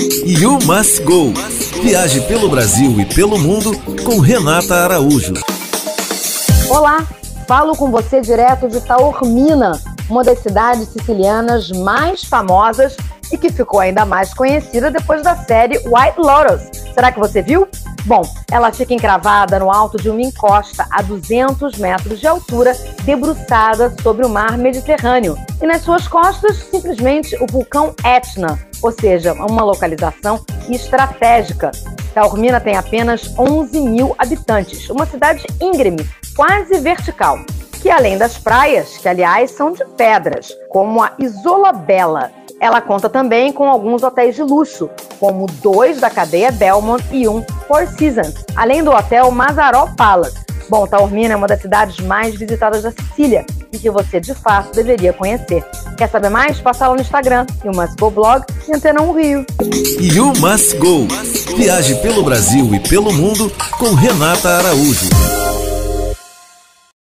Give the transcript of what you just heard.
You Must Go. Viaje pelo Brasil e pelo mundo com Renata Araújo. Olá, falo com você direto de Taormina, uma das cidades sicilianas mais famosas e que ficou ainda mais conhecida depois da série White Lotus. Será que você viu? Bom, ela fica encravada no alto de uma encosta a 200 metros de altura, debruçada sobre o mar Mediterrâneo. E nas suas costas, simplesmente o vulcão Etna, ou seja, uma localização estratégica. Taormina tem apenas 11 mil habitantes, uma cidade íngreme, quase vertical, que além das praias, que aliás são de pedras, como a Isola Bela, ela conta também com alguns hotéis de luxo, como dois da cadeia Belmont e um Four Seasons, além do hotel Mazaró Palace. Bom, Taormina é uma das cidades mais visitadas da Sicília e que você de fato deveria conhecer. Quer saber mais? Passa lá no Instagram, You Must Go Blog e Antena 1 Rio. You Must Go. Viaje pelo Brasil e pelo mundo com Renata Araújo.